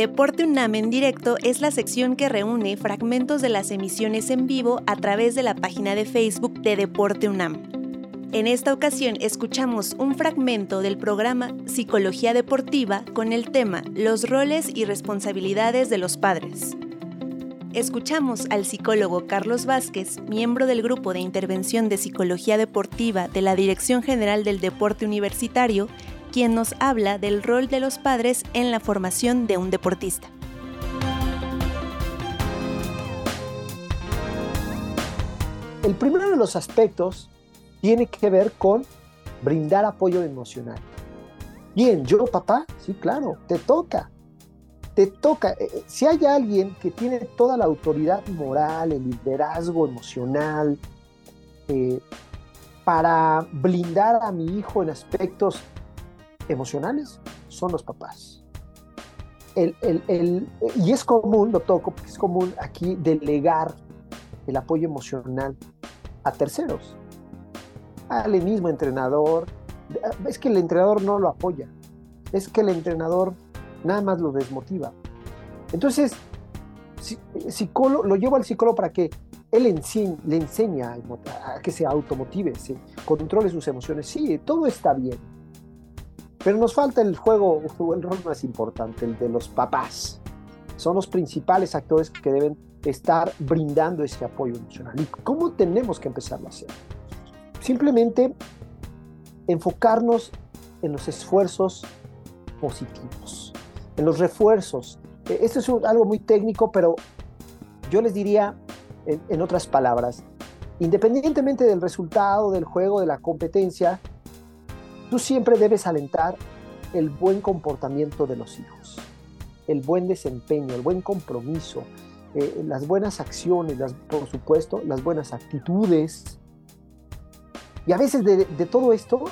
Deporte UNAM en directo es la sección que reúne fragmentos de las emisiones en vivo a través de la página de Facebook de Deporte UNAM. En esta ocasión escuchamos un fragmento del programa Psicología Deportiva con el tema Los roles y responsabilidades de los padres. Escuchamos al psicólogo Carlos Vázquez, miembro del Grupo de Intervención de Psicología Deportiva de la Dirección General del Deporte Universitario, quien nos habla del rol de los padres en la formación de un deportista. El primero de los aspectos tiene que ver con brindar apoyo emocional. Bien, yo papá, sí, claro, te toca. Te toca. Eh, eh, si hay alguien que tiene toda la autoridad moral, el liderazgo emocional, eh, para blindar a mi hijo en aspectos emocionales son los papás. y es común, lo toco, es común aquí delegar el apoyo emocional a terceros. Al mismo entrenador. Es que el entrenador no lo apoya. Es que el entrenador nada más lo desmotiva. Entonces, lo llevo al psicólogo para que él le enseña a que se automotive, se controle sus emociones. Sí, todo está bien pero nos falta el juego el rol más importante, el de los papás. Son los principales actores que deben estar brindando ese apoyo emocional. ¿Y cómo tenemos que empezarlo a hacer? Simplemente enfocarnos en los esfuerzos positivos, en los refuerzos. E, esto es algo muy técnico, pero yo les diría, en otras palabras, independientemente del resultado del juego, de la competencia, Tú siempre debes alentar el buen comportamiento de los hijos, el buen desempeño, el buen compromiso, eh, las buenas acciones, por supuesto, las buenas actitudes. Y a veces de, todo esto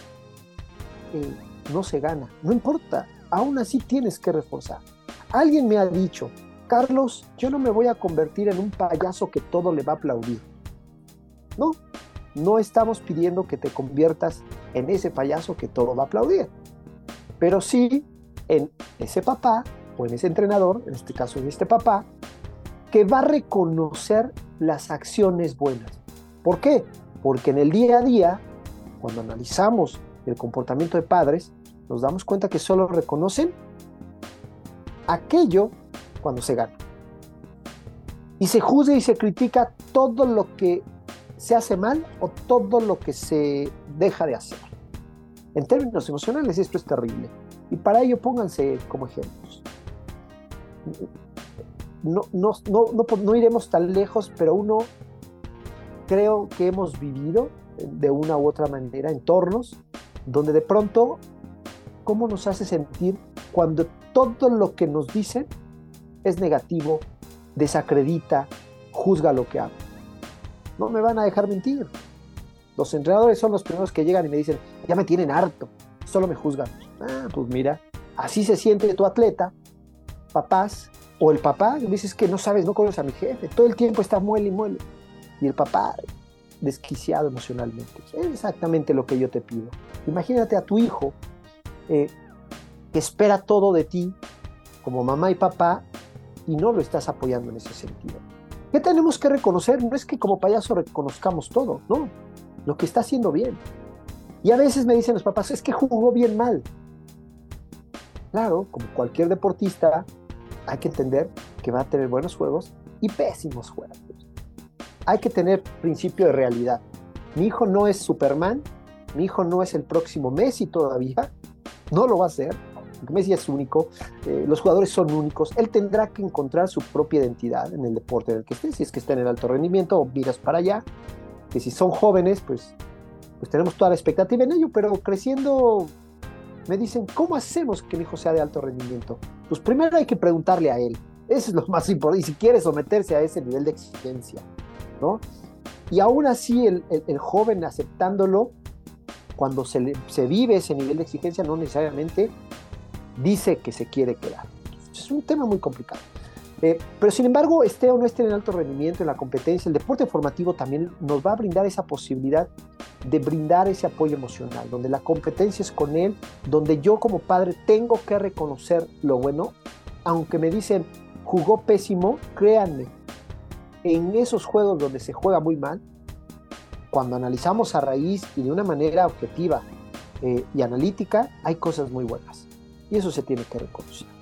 eh, no se gana, no importa, aún así tienes que reforzar. Alguien me ha dicho, Carlos, yo no me voy a convertir en un payaso que todo le va a aplaudir. No, no estamos pidiendo que te conviertas en ese payaso que todo va a aplaudir, pero sí en ese papá o en ese entrenador, en este caso en este papá, que va a reconocer las acciones buenas. ¿Por qué? Porque en el día a día, cuando analizamos el comportamiento de padres, nos damos cuenta que solo reconocen aquello cuando se gana. Y se juzga y se critica todo lo que se hace mal o todo lo que se deja de hacer. En términos emocionales esto es terrible. Y para ello pónganse como ejemplos. No, no, no, no, iremos tan lejos, pero uno creo que hemos vivido de una u otra manera entornos donde de pronto, ¿cómo nos hace sentir cuando todo lo que nos dicen es negativo, desacredita, juzga lo que hago? No me van a dejar mentir. Los entrenadores son los primeros que llegan y me dicen, ya me tienen harto, solo me juzgan. Ah, pues mira, así se siente tu atleta, papás, o el papá, dices que no sabes, no conoces a mi jefe, todo el tiempo está muele y muele. Y el papá desquiciado emocionalmente. Es exactamente lo que yo te pido. Imagínate a tu hijo eh, que espera todo de ti como mamá y papá y no lo estás apoyando en ese sentido. ¿Qué tenemos que reconocer? No es que como payaso reconozcamos todo, no, lo que está haciendo bien. Y a veces me dicen los papás, es que jugó bien mal. Claro, como cualquier deportista, hay que entender que va a tener buenos juegos y pésimos juegos. Hay que tener principio de realidad. Mi hijo no es Superman, mi hijo no es el próximo Messi todavía, no lo va a ser, Messi es único, eh, los jugadores son únicos, él tendrá que encontrar su propia identidad en el deporte en el que esté, si es que está en el alto rendimiento o miras para allá, que si son jóvenes, pues, pues tenemos toda la expectativa en ello, pero creciendo me dicen, ¿cómo hacemos que mi hijo sea de alto rendimiento? Pues primero hay que preguntarle a él, eso es lo más importante, y si quiere someterse a ese nivel de exigencia, ¿no? Y aún así el, el, joven aceptándolo, cuando se, se vive ese nivel de exigencia, no necesariamente dice que se quiere quedar. Es un tema muy complicado. Eh, pero sin embargo, esté o no esté en alto rendimiento, en la competencia, el deporte formativo también nos va a brindar esa posibilidad de brindar ese apoyo emocional, donde la competencia es con él, donde yo como padre tengo que reconocer lo bueno, aunque me dicen jugó pésimo, créanme, en esos juegos donde se juega muy mal, cuando analizamos a raíz y de una manera objetiva eh, y analítica, hay cosas muy buenas. Y eso se tiene que reconocer.